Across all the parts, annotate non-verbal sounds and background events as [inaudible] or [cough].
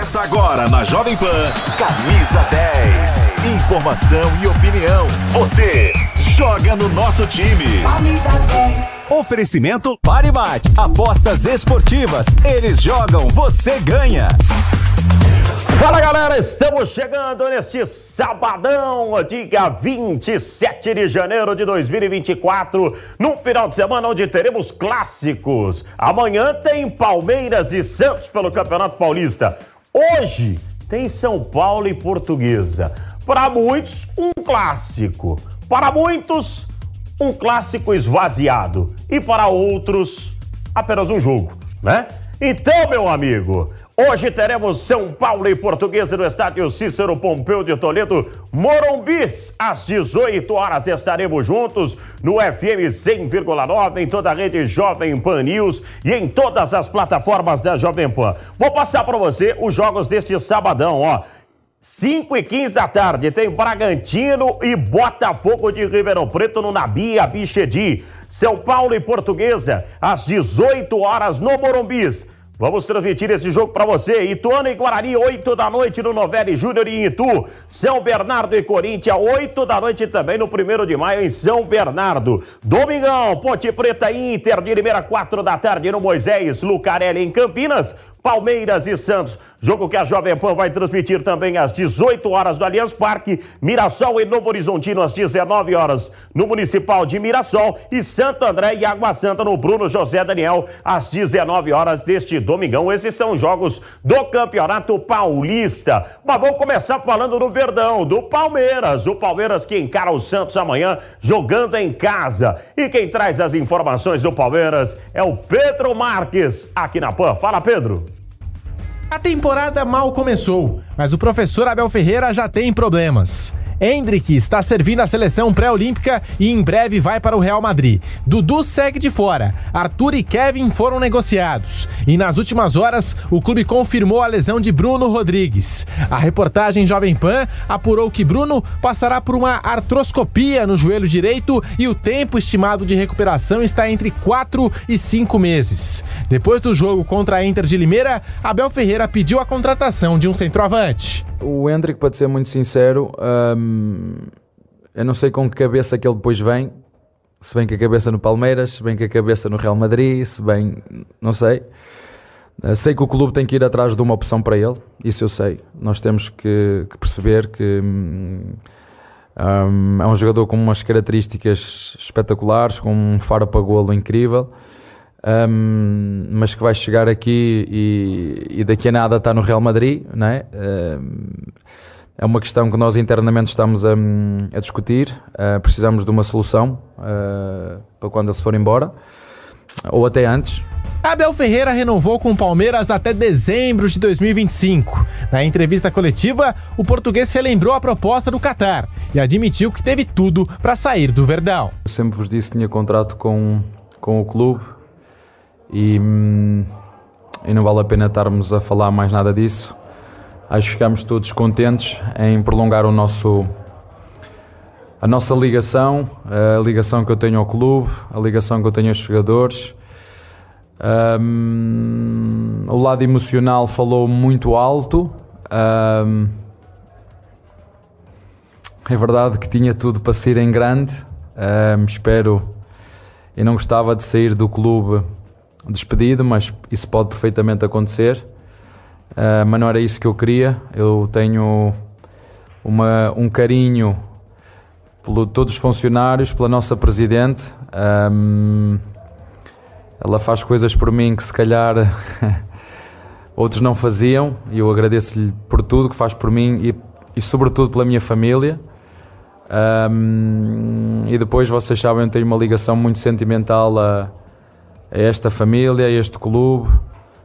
Começa agora na Jovem Pan, Camisa 10. Informação e opinião. Você joga no nosso time. Oferecimento Paribate. Apostas esportivas. Eles jogam, você ganha. Fala galera, estamos chegando neste sabadão, dia 27 de janeiro de 2024, num final de semana onde teremos clássicos. Amanhã tem Palmeiras e Santos pelo Campeonato Paulista. Hoje tem São Paulo e Portuguesa. Para muitos, um clássico. Para muitos, um clássico esvaziado. E para outros, apenas um jogo, né? Então, meu amigo, Hoje teremos São Paulo e Portuguesa no estádio Cícero Pompeu de Toledo, Morumbis. Às 18 horas estaremos juntos no FM 100,9 em toda a rede Jovem Pan News e em todas as plataformas da Jovem Pan. Vou passar para você os jogos deste sabadão, ó. 5 e 15 da tarde tem Bragantino e Botafogo de Ribeirão Preto no Nabi Abichedi. São Paulo e Portuguesa às 18 horas no Morumbis. Vamos transmitir esse jogo para você. Ituano e Guarani, 8 da noite no Novelli Júnior em Itu. São Bernardo e Corinthians, 8 da noite também no 1 de maio em São Bernardo. Domingão, Ponte Preta Inter de Limeira, 4 da tarde no Moisés Lucarelli em Campinas. Palmeiras e Santos. Jogo que a Jovem Pan vai transmitir também às 18 horas do Allianz Parque, Mirassol e Novo Horizontino às 19 horas no Municipal de Mirassol e Santo André e Água Santa no Bruno José Daniel às 19 horas deste domingão. Esses são os jogos do Campeonato Paulista. Mas vamos começar falando do Verdão, do Palmeiras. O Palmeiras que encara o Santos amanhã jogando em casa. E quem traz as informações do Palmeiras é o Pedro Marques aqui na Pan. Fala, Pedro. A temporada mal começou, mas o professor Abel Ferreira já tem problemas. Hendrick está servindo a seleção pré-olímpica e em breve vai para o Real Madrid. Dudu segue de fora. Arthur e Kevin foram negociados. E nas últimas horas, o clube confirmou a lesão de Bruno Rodrigues. A reportagem Jovem Pan apurou que Bruno passará por uma artroscopia no joelho direito e o tempo estimado de recuperação está entre 4 e 5 meses. Depois do jogo contra a Inter de Limeira, Abel Ferreira pediu a contratação de um centroavante. O Hendrick, para ser muito sincero, hum, eu não sei com que cabeça que ele depois vem. Se bem que a cabeça no Palmeiras, se bem que a cabeça no Real Madrid, se bem. não sei. Uh, sei que o clube tem que ir atrás de uma opção para ele, isso eu sei. Nós temos que, que perceber que hum, é um jogador com umas características espetaculares, com um faro para golo incrível. Um, mas que vai chegar aqui e, e, daqui a nada está no Real Madrid, não é? Um, é uma questão que nós internamente estamos a, a discutir. Uh, precisamos de uma solução uh, para quando ele se for embora, ou até antes. Abel Ferreira renovou com o Palmeiras até dezembro de 2025. Na entrevista coletiva, o português relembrou a proposta do Qatar e admitiu que teve tudo para sair do Verdão. Eu sempre vos disse que tinha contrato com, com o clube, e, hum, e não vale a pena estarmos a falar mais nada disso. Acho que ficamos todos contentes em prolongar o nosso, a nossa ligação, a ligação que eu tenho ao clube, a ligação que eu tenho aos jogadores. Um, o lado emocional falou muito alto. Um, é verdade que tinha tudo para sair em grande. Um, espero e não gostava de sair do clube despedido, mas isso pode perfeitamente acontecer. Uh, mas não era isso que eu queria. Eu tenho uma, um carinho por todos os funcionários, pela nossa presidente. Um, ela faz coisas por mim que se calhar [laughs] outros não faziam e eu agradeço-lhe por tudo que faz por mim e, e sobretudo pela minha família. Um, e depois vocês sabem, eu tenho uma ligação muito sentimental a, a esta família, a este clube,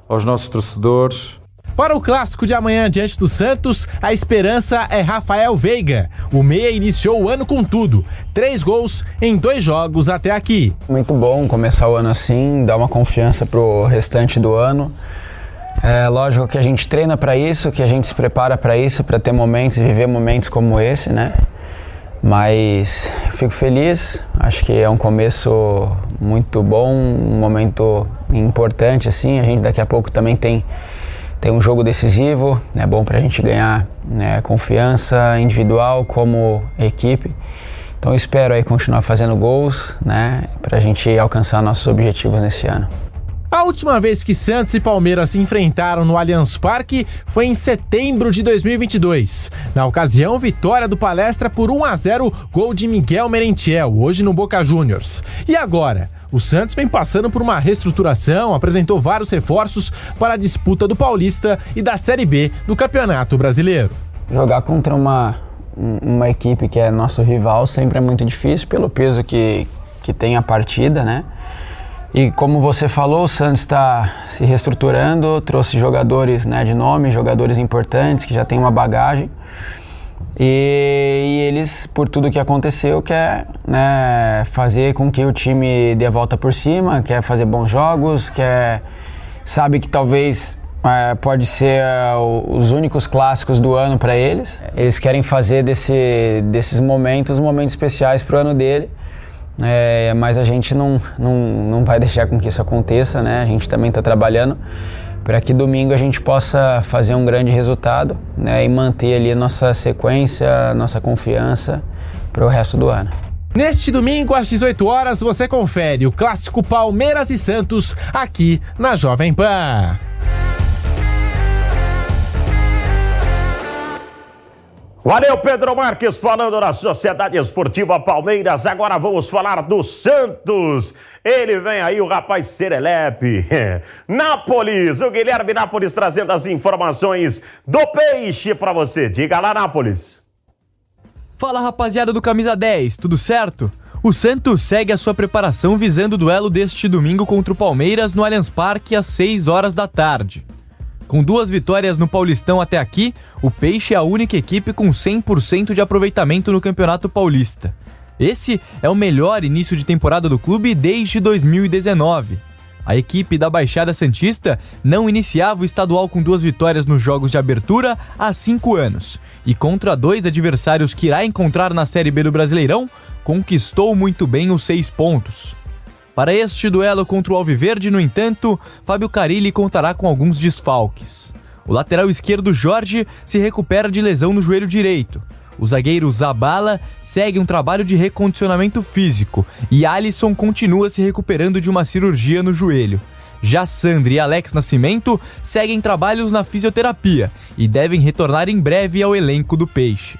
aos nossos torcedores. Para o clássico de amanhã diante do Santos, a esperança é Rafael Veiga. O Meia iniciou o ano com tudo. Três gols em dois jogos até aqui. Muito bom começar o ano assim, dar uma confiança pro restante do ano. É lógico que a gente treina para isso, que a gente se prepara para isso, para ter momentos e viver momentos como esse, né? Mas fico feliz, acho que é um começo muito bom, um momento importante assim. A gente daqui a pouco também tem tem um jogo decisivo, é bom para a gente ganhar né, confiança individual como equipe. Então espero aí continuar fazendo gols, né, para a gente alcançar nossos objetivos nesse ano. A última vez que Santos e Palmeiras se enfrentaram no Allianz Parque foi em setembro de 2022. Na ocasião, vitória do Palestra por 1 a 0, gol de Miguel Merentiel, hoje no Boca Juniors. E agora? O Santos vem passando por uma reestruturação, apresentou vários reforços para a disputa do Paulista e da Série B do Campeonato Brasileiro. Jogar contra uma, uma equipe que é nosso rival sempre é muito difícil pelo peso que, que tem a partida, né? E como você falou, o Santos está se reestruturando, trouxe jogadores né, de nome, jogadores importantes que já têm uma bagagem. E, e, eles, por tudo que aconteceu, quer né, fazer com que o time dê a volta por cima, quer fazer bons jogos, quer sabe que talvez é, pode ser os únicos clássicos do ano para eles. Eles querem fazer desse, desses momentos momentos especiais para o ano dele. É, mas a gente não, não, não vai [laughs] deixar com que isso aconteça, né? A gente também está trabalhando para que domingo a gente possa fazer um grande resultado né? e manter ali nossa sequência, nossa confiança para o resto do ano. Neste domingo, às 18 horas, você confere o clássico Palmeiras e Santos aqui na Jovem Pan. Valeu, Pedro Marques, falando da Sociedade Esportiva Palmeiras. Agora vamos falar do Santos. Ele vem aí, o rapaz Serelepe. [laughs] Nápoles, o Guilherme Nápoles trazendo as informações do Peixe para você. Diga lá, Nápoles. Fala, rapaziada do Camisa 10, tudo certo? O Santos segue a sua preparação visando o duelo deste domingo contra o Palmeiras no Allianz Parque às 6 horas da tarde. Com duas vitórias no Paulistão até aqui, o Peixe é a única equipe com 100% de aproveitamento no Campeonato Paulista. Esse é o melhor início de temporada do clube desde 2019. A equipe da Baixada Santista não iniciava o estadual com duas vitórias nos jogos de abertura há cinco anos. E contra dois adversários que irá encontrar na Série B do Brasileirão, conquistou muito bem os seis pontos. Para este duelo contra o Alviverde, no entanto, Fábio Carilli contará com alguns desfalques. O lateral esquerdo Jorge se recupera de lesão no joelho direito. O zagueiro Zabala segue um trabalho de recondicionamento físico e Alisson continua se recuperando de uma cirurgia no joelho. Já Sandri e Alex Nascimento seguem trabalhos na fisioterapia e devem retornar em breve ao elenco do Peixe.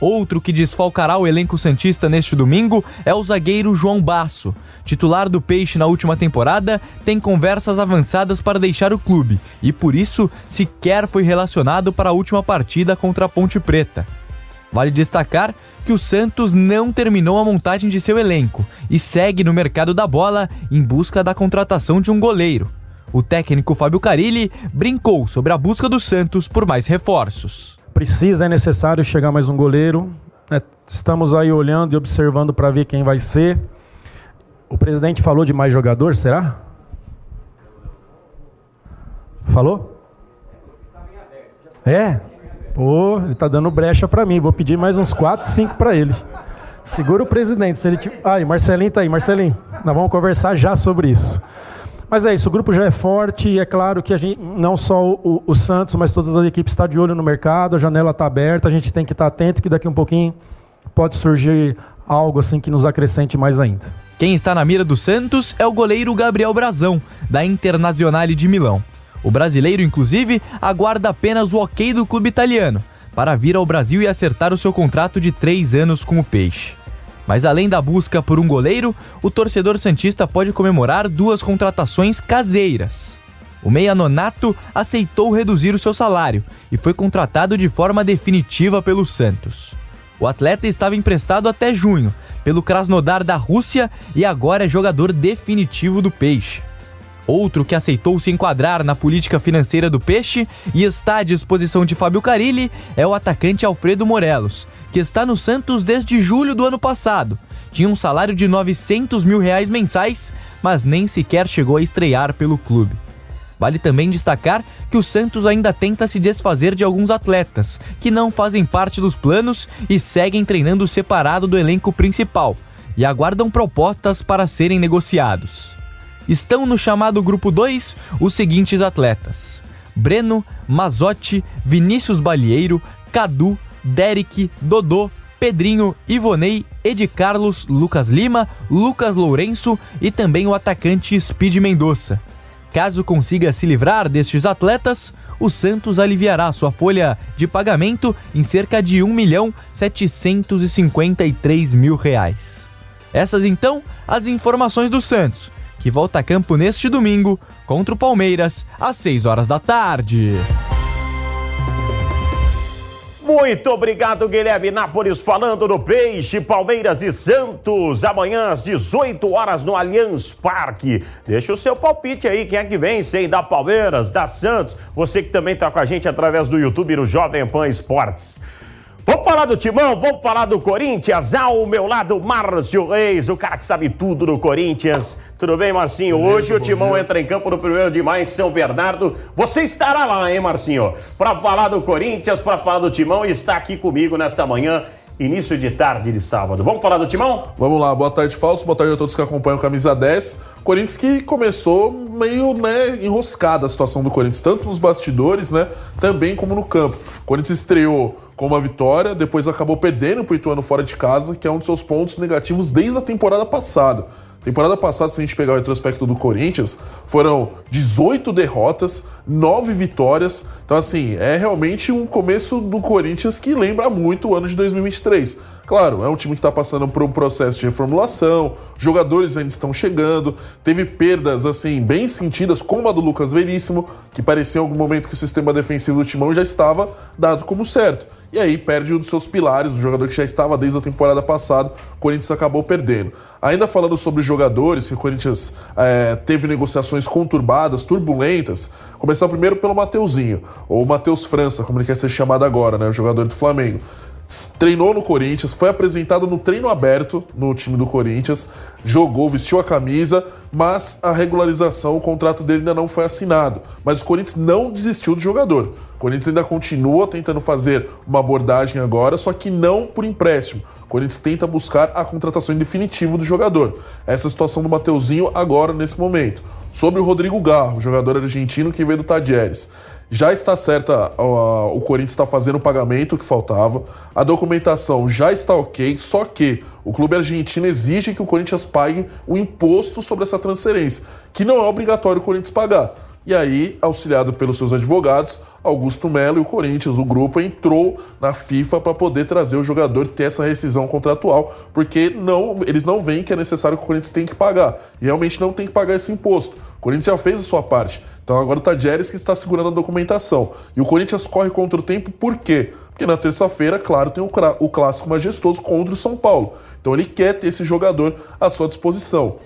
Outro que desfalcará o elenco Santista neste domingo é o zagueiro João Basso. Titular do Peixe na última temporada, tem conversas avançadas para deixar o clube e por isso sequer foi relacionado para a última partida contra a Ponte Preta. Vale destacar que o Santos não terminou a montagem de seu elenco e segue no mercado da bola em busca da contratação de um goleiro. O técnico Fábio Carilli brincou sobre a busca do Santos por mais reforços precisa, é necessário chegar mais um goleiro. Né? Estamos aí olhando e observando para ver quem vai ser. O presidente falou de mais jogador, será? Falou? É? Pô, ele tá dando brecha para mim. Vou pedir mais uns 4, 5 para ele. Segura o presidente. Se ele te... Ai, Marcelinho tá aí. Marcelinho, nós vamos conversar já sobre isso. Mas é isso, o grupo já é forte e é claro que a gente, não só o, o Santos, mas todas as equipes estão de olho no mercado, a janela está aberta, a gente tem que estar atento que daqui um pouquinho pode surgir algo assim que nos acrescente mais ainda. Quem está na mira do Santos é o goleiro Gabriel Brazão, da Internazionale de Milão. O brasileiro, inclusive, aguarda apenas o ok do clube italiano para vir ao Brasil e acertar o seu contrato de três anos com o Peixe. Mas além da busca por um goleiro, o torcedor Santista pode comemorar duas contratações caseiras. O Meia Nonato aceitou reduzir o seu salário e foi contratado de forma definitiva pelo Santos. O atleta estava emprestado até junho pelo Krasnodar da Rússia e agora é jogador definitivo do Peixe. Outro que aceitou se enquadrar na política financeira do Peixe e está à disposição de Fábio Carilli é o atacante Alfredo Morelos, que está no Santos desde julho do ano passado. Tinha um salário de 900 mil reais mensais, mas nem sequer chegou a estrear pelo clube. Vale também destacar que o Santos ainda tenta se desfazer de alguns atletas que não fazem parte dos planos e seguem treinando separado do elenco principal e aguardam propostas para serem negociados. Estão no chamado grupo 2 os seguintes atletas: Breno, Mazotti, Vinícius Balieiro, Cadu, Derek, Dodô, Pedrinho, Ivonei, Ed Carlos, Lucas Lima, Lucas Lourenço e também o atacante Speed Mendonça. Caso consiga se livrar destes atletas, o Santos aliviará sua folha de pagamento em cerca de 1 milhão 753 mil reais. Essas então as informações do Santos, que volta a campo neste domingo contra o Palmeiras às 6 horas da tarde. Muito obrigado, Guilherme Nápoles, falando do Peixe, Palmeiras e Santos, amanhã às 18 horas no Allianz Parque. Deixa o seu palpite aí, quem é que vence aí da Palmeiras, da Santos, você que também está com a gente através do YouTube no Jovem Pan Esportes. Vamos falar do Timão, vamos falar do Corinthians. Ao meu lado, Márcio Reis, o cara que sabe tudo do Corinthians. Tudo bem, Marcinho? Hoje o Timão dia. entra em campo no primeiro de maio em São Bernardo. Você estará lá, hein, Marcinho? Para falar do Corinthians, para falar do Timão e está aqui comigo nesta manhã início de tarde de sábado. Vamos falar do Timão? Vamos lá, boa tarde, Falso, boa tarde a todos que acompanham Camisa 10. Corinthians que começou meio né, enroscada a situação do Corinthians, tanto nos bastidores, né, também como no campo. O Corinthians estreou com uma vitória, depois acabou perdendo para o Ituano fora de casa, que é um dos seus pontos negativos desde a temporada passada. Temporada passada, se a gente pegar o retrospecto do Corinthians, foram 18 derrotas, 9 vitórias. Então, assim, é realmente um começo do Corinthians que lembra muito o ano de 2023. Claro, é um time que está passando por um processo de reformulação, jogadores ainda estão chegando, teve perdas assim bem sentidas, como a do Lucas Veríssimo, que parecia em algum momento que o sistema defensivo do Timão já estava dado como certo. E aí perde um dos seus pilares, um jogador que já estava desde a temporada passada, o Corinthians acabou perdendo. Ainda falando sobre jogadores, que o Corinthians é, teve negociações conturbadas, turbulentas, começar primeiro pelo Mateuzinho, ou Matheus França, como ele quer ser chamado agora, né, o jogador do Flamengo treinou no Corinthians, foi apresentado no treino aberto no time do Corinthians, jogou, vestiu a camisa, mas a regularização, o contrato dele ainda não foi assinado. Mas o Corinthians não desistiu do jogador. O Corinthians ainda continua tentando fazer uma abordagem agora, só que não por empréstimo. O Corinthians tenta buscar a contratação definitiva do jogador. Essa é a situação do Mateuzinho agora, nesse momento. Sobre o Rodrigo Garro, jogador argentino que veio do Tadieres. Já está certa, o Corinthians está fazendo o pagamento que faltava, a documentação já está ok, só que o clube argentino exige que o Corinthians pague o imposto sobre essa transferência, que não é obrigatório o Corinthians pagar. E aí, auxiliado pelos seus advogados, Augusto Melo e o Corinthians, o grupo, entrou na FIFA para poder trazer o jogador ter essa rescisão contratual, porque não, eles não veem que é necessário que o Corinthians tenha que pagar. E realmente não tem que pagar esse imposto. O Corinthians já fez a sua parte. Então agora o Tadjeres que está segurando a documentação. E o Corinthians corre contra o tempo por quê? Porque na terça-feira, claro, tem o clássico majestoso contra o São Paulo. Então ele quer ter esse jogador à sua disposição.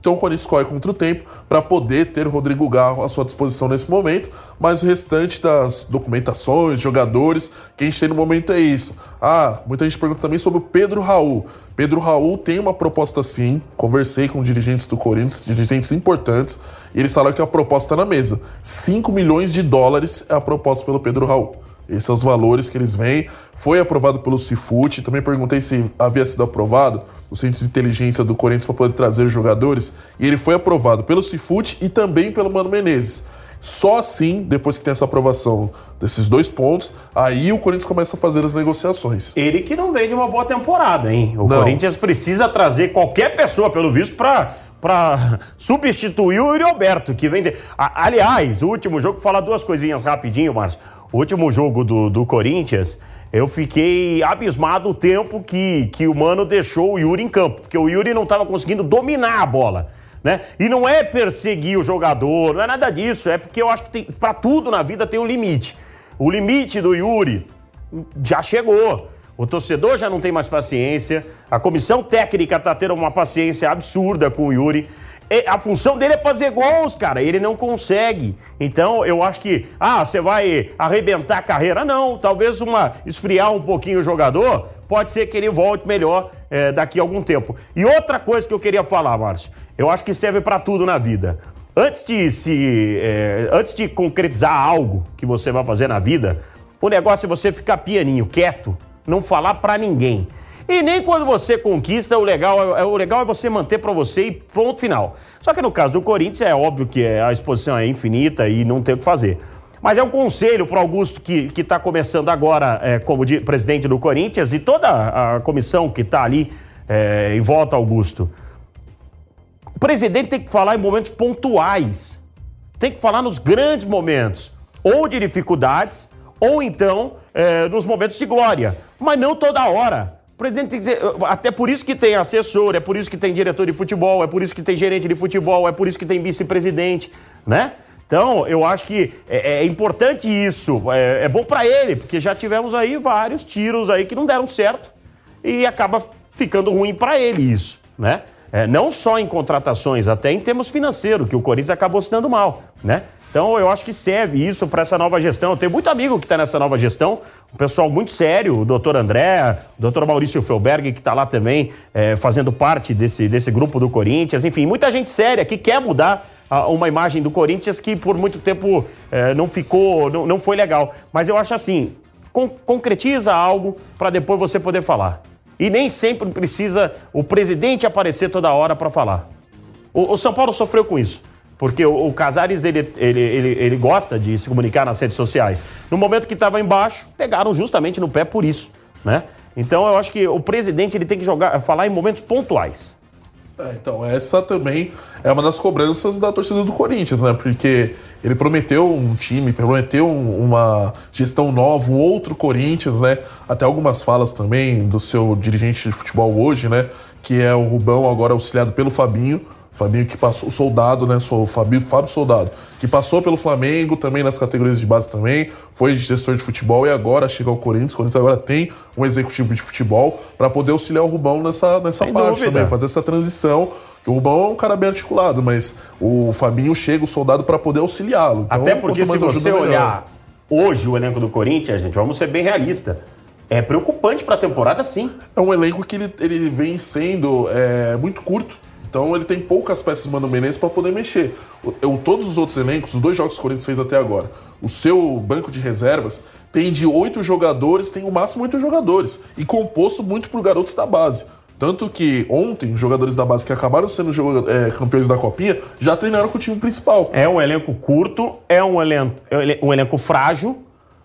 Então o Corinthians corre contra o tempo para poder ter o Rodrigo Garro à sua disposição nesse momento, mas o restante das documentações, jogadores, que a gente tem no momento é isso. Ah, muita gente pergunta também sobre o Pedro Raul. Pedro Raul tem uma proposta sim, conversei com dirigentes do Corinthians, dirigentes importantes, e eles falaram que a proposta está na mesa. 5 milhões de dólares é a proposta pelo Pedro Raul. Esses são os valores que eles vêm. Foi aprovado pelo Cifute. Também perguntei se havia sido aprovado o Centro de Inteligência do Corinthians para poder trazer os jogadores. E ele foi aprovado pelo Cifute e também pelo Mano Menezes. Só assim, depois que tem essa aprovação desses dois pontos, aí o Corinthians começa a fazer as negociações. Ele que não vem de uma boa temporada, hein? O não. Corinthians precisa trazer qualquer pessoa, pelo visto, para para [laughs] substituir o Yuri Alberto, que vem de... Aliás, o último jogo, falar duas coisinhas rapidinho, Márcio. O último jogo do, do Corinthians, eu fiquei abismado o tempo que, que o Mano deixou o Yuri em campo, porque o Yuri não estava conseguindo dominar a bola. Né? E não é perseguir o jogador, não é nada disso, é porque eu acho que para tudo na vida tem um limite. O limite do Yuri já chegou. O torcedor já não tem mais paciência, a comissão técnica está tendo uma paciência absurda com o Yuri. A função dele é fazer gols, cara. Ele não consegue. Então, eu acho que, ah, você vai arrebentar a carreira. Não, talvez uma esfriar um pouquinho o jogador, pode ser que ele volte melhor é, daqui a algum tempo. E outra coisa que eu queria falar, Márcio, eu acho que serve para tudo na vida. Antes de se, é, antes de concretizar algo que você vai fazer na vida, o negócio é você ficar pianinho, quieto, não falar para ninguém. E nem quando você conquista, o legal é, o legal é você manter para você e ponto final. Só que no caso do Corinthians é óbvio que a exposição é infinita e não tem o que fazer. Mas é um conselho para Augusto que está começando agora é, como de, presidente do Corinthians e toda a comissão que está ali é, em volta, Augusto. O presidente tem que falar em momentos pontuais. Tem que falar nos grandes momentos, ou de dificuldades, ou então é, nos momentos de glória. Mas não toda hora. O presidente tem que dizer, até por isso que tem assessor, é por isso que tem diretor de futebol, é por isso que tem gerente de futebol, é por isso que tem vice-presidente, né? Então, eu acho que é, é importante isso, é, é bom para ele, porque já tivemos aí vários tiros aí que não deram certo e acaba ficando ruim para ele isso, né? É, não só em contratações, até em termos financeiros, que o Corinthians acabou se dando mal, né? Então eu acho que serve isso para essa nova gestão. Eu tenho muito amigo que está nessa nova gestão, um pessoal muito sério, o doutor André, o doutor Maurício Felberg, que está lá também é, fazendo parte desse, desse grupo do Corinthians. Enfim, muita gente séria que quer mudar uma imagem do Corinthians que por muito tempo é, não ficou, não, não foi legal. Mas eu acho assim, con concretiza algo para depois você poder falar. E nem sempre precisa o presidente aparecer toda hora para falar. O, o, São Paulo sofreu com isso. Porque o, o Casares, ele, ele, ele, ele gosta de se comunicar nas redes sociais. No momento que estava embaixo, pegaram justamente no pé por isso, né? Então eu acho que o presidente ele tem que jogar, falar em momentos pontuais. É, então, essa também é uma das cobranças da torcida do Corinthians, né? Porque ele prometeu um time, prometeu uma gestão nova, um outro Corinthians, né? Até algumas falas também do seu dirigente de futebol hoje, né? Que é o Rubão, agora auxiliado pelo Fabinho. Fabinho que passou, o soldado, né? Sou Fabio, Fábio Soldado, que passou pelo Flamengo também nas categorias de base também, foi gestor de futebol e agora chega ao Corinthians. O Corinthians agora tem um executivo de futebol para poder auxiliar o Rubão nessa, nessa parte dúvida. também, fazer essa transição. Que o Rubão é um cara bem articulado, mas o Fabinho chega, o soldado, para poder auxiliá-lo. Então, Até porque se você olhar hoje o elenco do Corinthians, gente, vamos ser bem realistas. É preocupante para a temporada, sim. É um elenco que ele, ele vem sendo é, muito curto então ele tem poucas peças do Mano Menezes para poder mexer. Eu, todos os outros elencos, os dois jogos que o Corinthians fez até agora, o seu banco de reservas tem de oito jogadores, tem o máximo oito jogadores. E composto muito por garotos da base. Tanto que ontem, os jogadores da base que acabaram sendo é, campeões da Copinha já treinaram com o time principal. É um elenco curto, é um elenco, é um elenco frágil,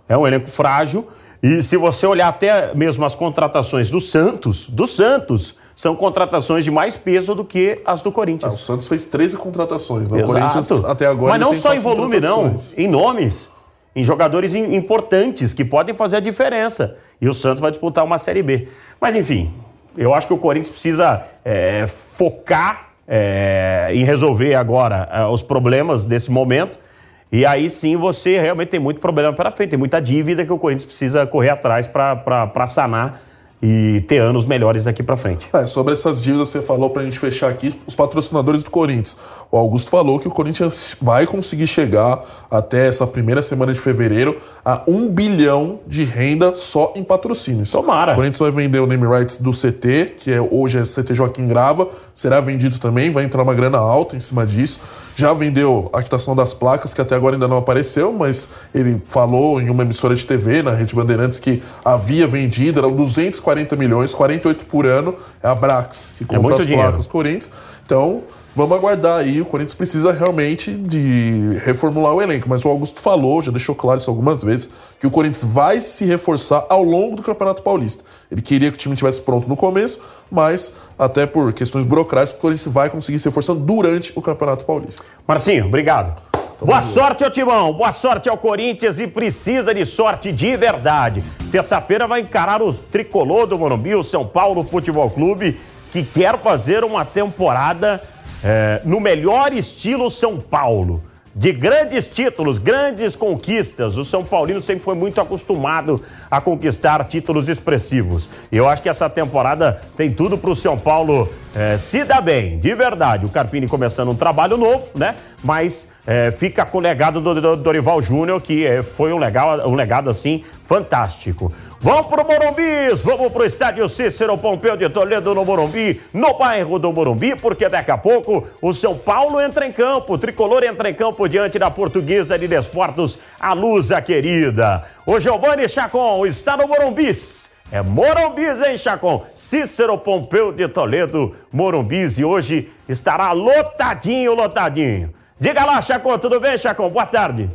é um elenco frágil. E se você olhar até mesmo as contratações do Santos, do Santos, são contratações de mais peso do que as do Corinthians. Ah, o Santos fez 13 contratações, né? O Corinthians até agora. Mas não só em volume, não, em nomes, em jogadores importantes que podem fazer a diferença. E o Santos vai disputar uma Série B. Mas enfim, eu acho que o Corinthians precisa é, focar é, em resolver agora é, os problemas desse momento. E aí sim você realmente tem muito problema pela frente, tem muita dívida que o Corinthians precisa correr atrás para sanar e ter anos melhores aqui para frente. É, sobre essas dívidas você falou para a gente fechar aqui, os patrocinadores do Corinthians. O Augusto falou que o Corinthians vai conseguir chegar até essa primeira semana de fevereiro a um bilhão de renda só em patrocínios. Tomara. O Corinthians vai vender o name rights do CT, que é, hoje é CT Joaquim Grava, será vendido também, vai entrar uma grana alta em cima disso. Já vendeu a quitação das placas, que até agora ainda não apareceu, mas ele falou em uma emissora de TV, na Rede Bandeirantes, que havia vendido, eram 240 milhões, 48 por ano. É a Brax que é comprou é as dinheiro. placas Corinthians. Então, Vamos aguardar aí. O Corinthians precisa realmente de reformular o elenco. Mas o Augusto falou, já deixou claro isso algumas vezes, que o Corinthians vai se reforçar ao longo do Campeonato Paulista. Ele queria que o time estivesse pronto no começo, mas até por questões burocráticas, o Corinthians vai conseguir se reforçando durante o Campeonato Paulista. Marcinho, obrigado. Boa sorte ao Timão, boa sorte ao Corinthians e precisa de sorte de verdade. Terça-feira vai encarar o tricolor do Morumbi, o São Paulo Futebol Clube, que quer fazer uma temporada é, no melhor estilo São Paulo. De grandes títulos, grandes conquistas. O São Paulino sempre foi muito acostumado a conquistar títulos expressivos. Eu acho que essa temporada tem tudo para o São Paulo é, se dar bem, de verdade. O Carpini começando um trabalho novo, né? Mas é, fica com o legado do, Dorival Júnior, que é, foi um, legal, um legado assim fantástico. Vamos pro Morumbi, vamos pro estádio Cícero Pompeu de Toledo no Morumbi, no bairro do Morumbi, porque daqui a pouco o São Paulo entra em campo, o tricolor entra em campo diante da portuguesa de Desportos, a Lusa querida. O Giovanni Chacon está no Morumbis. É Morumbis, hein, Chacon? Cícero Pompeu de Toledo, Morumbis, e hoje estará lotadinho, lotadinho. Diga lá, Chacon, tudo bem, Chacon? Boa tarde.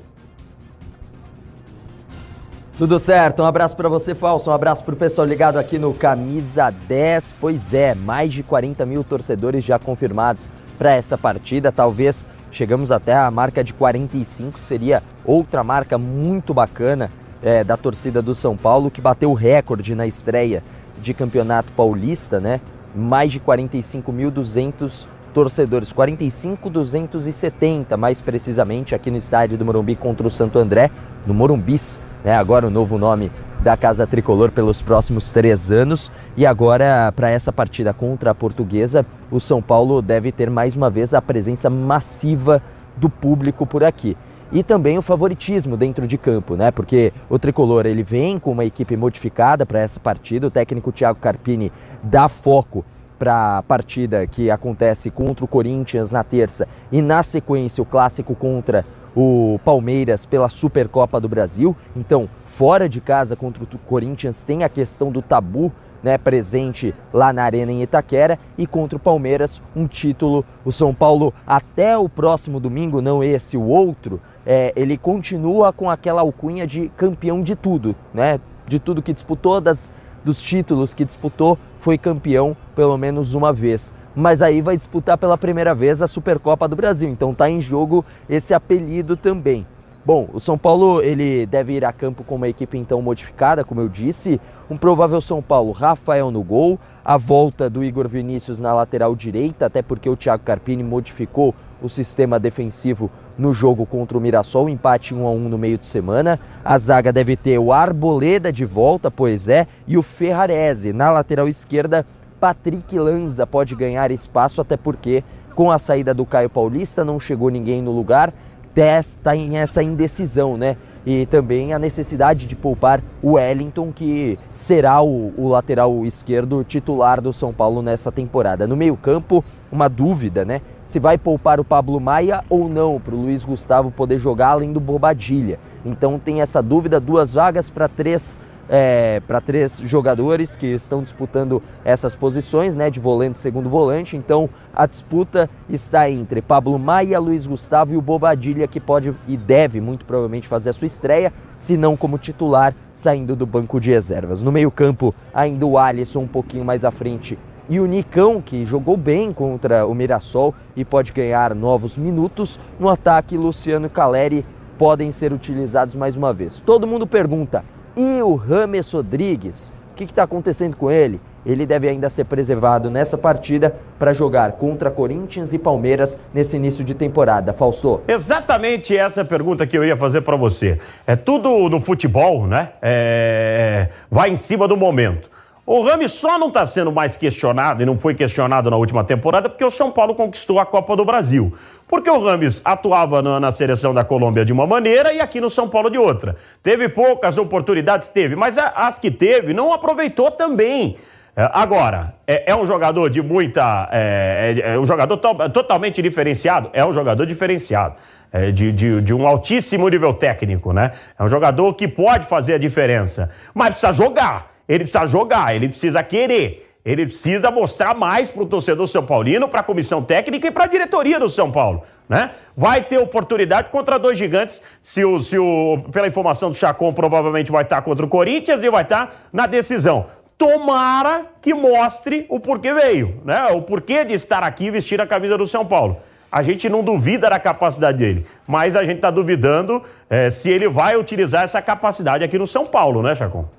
Tudo certo, um abraço para você, Falso, um abraço para o pessoal ligado aqui no Camisa 10. Pois é, mais de 40 mil torcedores já confirmados para essa partida. Talvez chegamos até a marca de 45, seria outra marca muito bacana é, da torcida do São Paulo, que bateu o recorde na estreia de campeonato paulista, né? Mais de 45.200 torcedores, 45.270 mais precisamente, aqui no estádio do Morumbi contra o Santo André, no Morumbis, né? Agora o novo nome da Casa Tricolor pelos próximos três anos. E agora, para essa partida contra a Portuguesa, o São Paulo deve ter mais uma vez a presença massiva do público por aqui. E também o favoritismo dentro de campo, né? Porque o tricolor ele vem com uma equipe modificada para essa partida. O técnico Thiago Carpini dá foco para a partida que acontece contra o Corinthians na terça e na sequência o clássico contra o Palmeiras pela Supercopa do Brasil. Então, fora de casa contra o Corinthians tem a questão do tabu né, presente lá na Arena em Itaquera e contra o Palmeiras um título. O São Paulo até o próximo domingo, não esse o outro, é, ele continua com aquela alcunha de campeão de tudo, né? De tudo que disputou, das, dos títulos que disputou, foi campeão pelo menos uma vez. Mas aí vai disputar pela primeira vez a Supercopa do Brasil, então está em jogo esse apelido também. Bom, o São Paulo ele deve ir a campo com uma equipe então modificada, como eu disse, um provável São Paulo, Rafael no gol, a volta do Igor Vinícius na lateral direita, até porque o Thiago Carpini modificou o sistema defensivo no jogo contra o Mirassol, empate 1 a 1 no meio de semana. A zaga deve ter o Arboleda de volta, pois é, e o Ferrarese. Na lateral esquerda, Patrick Lanza pode ganhar espaço, até porque com a saída do Caio Paulista não chegou ninguém no lugar. Está em essa indecisão, né? E também a necessidade de poupar o Wellington, que será o, o lateral esquerdo titular do São Paulo nessa temporada. No meio-campo, uma dúvida, né? Se vai poupar o Pablo Maia ou não para o Luiz Gustavo poder jogar além do Bobadilha. Então tem essa dúvida, duas vagas para três é, para três jogadores que estão disputando essas posições, né, de volante e segundo volante. Então a disputa está entre Pablo Maia, Luiz Gustavo e o Bobadilha, que pode e deve muito provavelmente fazer a sua estreia, se não como titular, saindo do banco de reservas. No meio-campo, ainda o Alisson um pouquinho mais à frente e o Nicão, que jogou bem contra o Mirassol e pode ganhar novos minutos. No ataque, Luciano Caleri podem ser utilizados mais uma vez. Todo mundo pergunta: e o Rames Rodrigues? O que está acontecendo com ele? Ele deve ainda ser preservado nessa partida para jogar contra Corinthians e Palmeiras nesse início de temporada. Fausto. Exatamente essa pergunta que eu ia fazer para você. É tudo no futebol, né? É... Vai em cima do momento. O Rami só não está sendo mais questionado e não foi questionado na última temporada porque o São Paulo conquistou a Copa do Brasil. Porque o Rames atuava na, na, seleção da Colômbia de uma maneira e aqui no São Paulo de outra. Teve poucas oportunidades, teve, mas as que teve não aproveitou também. É, agora, é, é, um jogador de muita. É, é, é um jogador to, totalmente diferenciado? É um jogador diferenciado. É, de, de, de, um altíssimo nível técnico, né? É um jogador que pode fazer a diferença, mas precisa jogar. Ele precisa jogar, ele precisa querer. Ele precisa mostrar mais para o torcedor São Paulino, para a comissão técnica e para a diretoria do São Paulo. Né? Vai ter oportunidade contra dois gigantes, se o, se o, pela informação do Chacon, provavelmente vai estar contra o Corinthians e vai estar na decisão. Tomara que mostre o porquê veio, né? O porquê de estar aqui vestir a camisa do São Paulo. A gente não duvida da capacidade dele, mas a gente está duvidando é, se ele vai utilizar essa capacidade aqui no São Paulo, né, Chacon?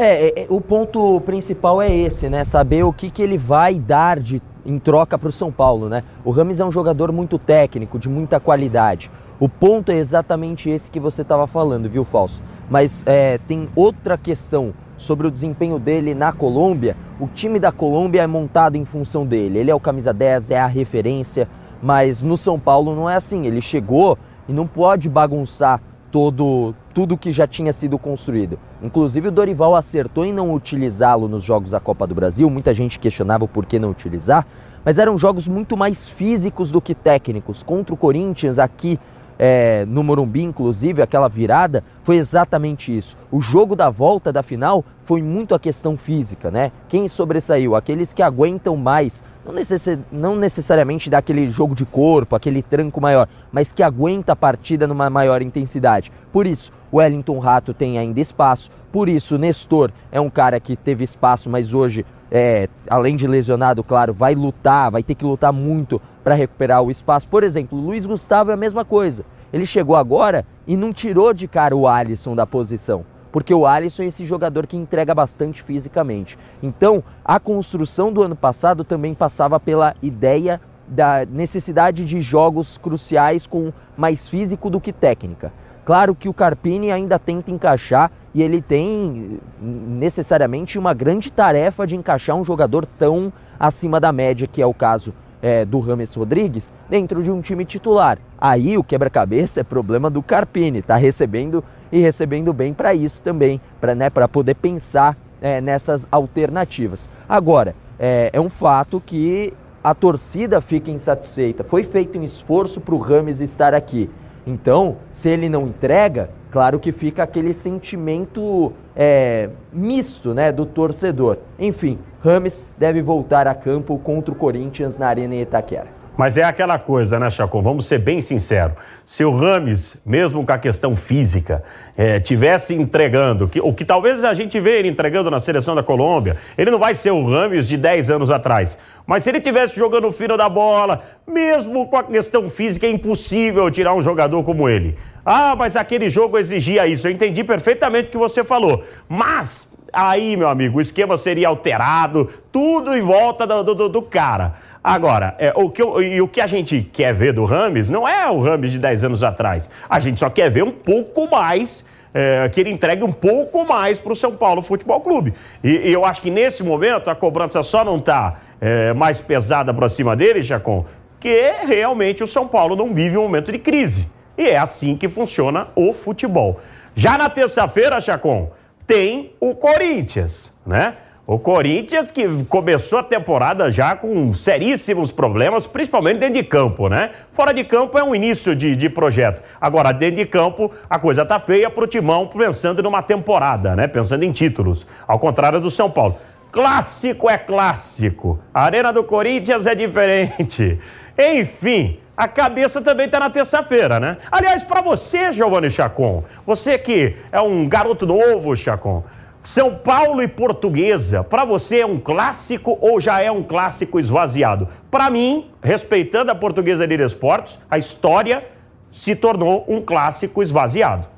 É, é, é, o ponto principal é esse, né? Saber o que, que ele vai dar de, em troca para o São Paulo, né? O Rames é um jogador muito técnico, de muita qualidade. O ponto é exatamente esse que você estava falando, viu, Falso? Mas é, tem outra questão sobre o desempenho dele na Colômbia. O time da Colômbia é montado em função dele. Ele é o camisa 10, é a referência, mas no São Paulo não é assim. Ele chegou e não pode bagunçar todo tudo que já tinha sido construído. Inclusive o Dorival acertou em não utilizá-lo nos jogos da Copa do Brasil. Muita gente questionava o porquê não utilizar, mas eram jogos muito mais físicos do que técnicos. Contra o Corinthians aqui é, no Morumbi, inclusive, aquela virada, foi exatamente isso. O jogo da volta da final foi muito a questão física, né? Quem sobressaiu? Aqueles que aguentam mais, não, necess... não necessariamente daquele jogo de corpo, aquele tranco maior, mas que aguenta a partida numa maior intensidade. Por isso, Wellington Rato tem ainda espaço, por isso Nestor é um cara que teve espaço, mas hoje, é, além de lesionado, claro, vai lutar, vai ter que lutar muito para recuperar o espaço. Por exemplo, o Luiz Gustavo é a mesma coisa. Ele chegou agora e não tirou de cara o Alisson da posição porque o Alisson é esse jogador que entrega bastante fisicamente. Então, a construção do ano passado também passava pela ideia da necessidade de jogos cruciais com mais físico do que técnica. Claro que o Carpini ainda tenta encaixar e ele tem necessariamente uma grande tarefa de encaixar um jogador tão acima da média, que é o caso é, do Rames Rodrigues, dentro de um time titular. Aí o quebra-cabeça é problema do Carpini, tá recebendo e recebendo bem para isso também, para né, poder pensar é, nessas alternativas. Agora, é, é um fato que a torcida fica insatisfeita. Foi feito um esforço para o Rames estar aqui. Então, se ele não entrega, claro que fica aquele sentimento é, misto né, do torcedor. Enfim, Rames deve voltar a campo contra o Corinthians na Arena Itaquera. Mas é aquela coisa, né, Chacon? Vamos ser bem sinceros. Se o Rames, mesmo com a questão física, é, tivesse entregando, que, o que talvez a gente vê ele entregando na seleção da Colômbia, ele não vai ser o Rames de 10 anos atrás. Mas se ele tivesse jogando fino da bola, mesmo com a questão física, é impossível tirar um jogador como ele. Ah, mas aquele jogo exigia isso. Eu entendi perfeitamente o que você falou. Mas aí, meu amigo, o esquema seria alterado, tudo em volta do, do, do cara. Agora, é, o, que eu, e o que a gente quer ver do Rames não é o Rames de 10 anos atrás. A gente só quer ver um pouco mais. É, que ele entregue um pouco mais para o São Paulo Futebol Clube. E, e, eu acho que nesse momento a cobrança só não está é, mais pesada para cima dele, Chacon, que realmente o São Paulo não vive um momento de crise. E é assim que funciona o futebol. Já na terça-feira, Chacon, tem o Corinthians, né? O Corinthians que começou a temporada já com seríssimos problemas, principalmente dentro de campo, né? Fora de campo é um início de, de projeto. Agora, dentro de campo, a coisa tá feia pro Timão pensando numa temporada, né? Pensando em títulos. Ao contrário do São Paulo. Clássico é clássico. A Arena do Corinthians é diferente. [laughs] Enfim, a cabeça também está na terça-feira, né? Aliás, para você, Giovanni Chacon, você que é um garoto novo, Chacon, são Paulo e Portuguesa, para você é um clássico ou já é um clássico esvaziado? Para mim, respeitando a Portuguesa de Esportes, a história se tornou um clássico esvaziado.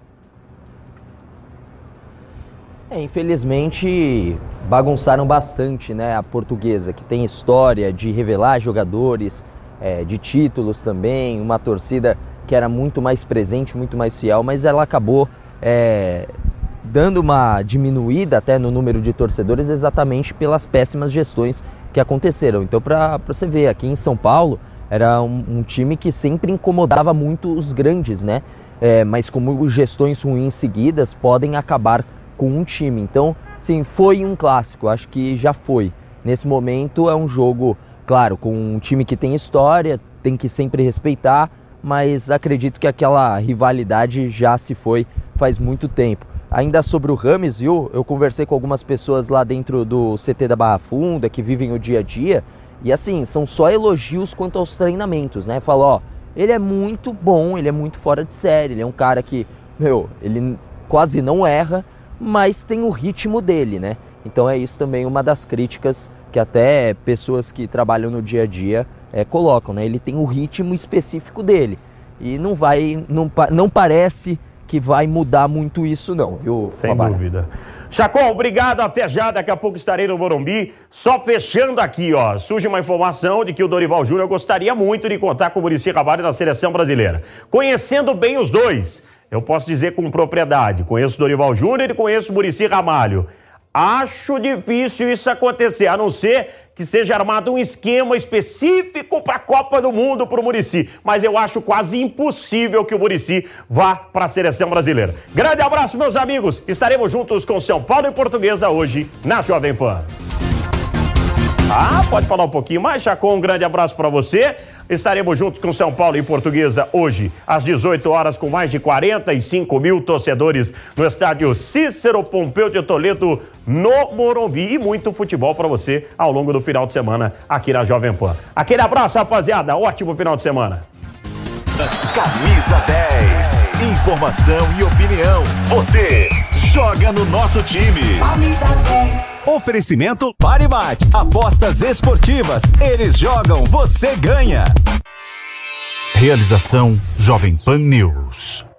É, infelizmente, bagunçaram bastante, né? A Portuguesa, que tem história de revelar jogadores, é, de títulos também, uma torcida que era muito mais presente, muito mais fiel, mas ela acabou é, dando uma diminuída até no número de torcedores exatamente pelas péssimas gestões que aconteceram. Então, para você ver, aqui em São Paulo era um, um, time que sempre incomodava muito os grandes, né? É, mas como gestões ruins seguidas podem acabar com um time. Então, sim, foi um clássico, acho que já foi. Nesse momento é um jogo, claro, com um time que tem história, tem que sempre respeitar, mas acredito que aquela rivalidade já se foi faz muito tempo. Ainda sobre o Rames, viu? Eu conversei com algumas pessoas lá dentro do CT da Barra Funda que vivem o dia a dia. E assim, são só elogios quanto aos treinamentos, né? Falou, ó, ele é muito bom, ele é muito fora de série, ele é um cara que, meu, ele quase não erra, mas tem o ritmo dele, né? Então é isso também uma das críticas que até pessoas que trabalham no dia a dia é, colocam, né? Ele tem o ritmo específico dele. E não vai, não, não parece que vai mudar muito isso, não, viu? Sem dúvida. Chacon, obrigado. Até já. Daqui a pouco estarei no Morumbi. Só fechando aqui, ó. Surge uma informação de que o Dorival Júnior gostaria muito de contar com o Murici Ramalho na seleção brasileira. Conhecendo bem os dois, eu posso dizer com propriedade: conheço o Dorival Júnior e conheço o Murici Ramalho. Acho difícil isso acontecer, a não ser que seja armado um esquema específico para a Copa do Mundo para o Murici. Mas eu acho quase impossível que o Murici vá para a seleção brasileira. Grande abraço, meus amigos. Estaremos juntos com São Paulo e Portuguesa hoje na Jovem Pan. Ah, pode falar um pouquinho mais, Chacon? Um grande abraço para você. Estaremos juntos com São Paulo e Portuguesa hoje, às 18 horas, com mais de 45 mil torcedores no estádio Cícero Pompeu de Toledo, no Morumbi. E muito futebol para você ao longo do final de semana aqui na Jovem Pan. Aquele abraço, rapaziada. Ótimo final de semana. Camisa 10. Informação e opinião. Você joga no nosso time. Oferecimento Paribate. Apostas esportivas. Eles jogam, você ganha. Realização Jovem Pan News.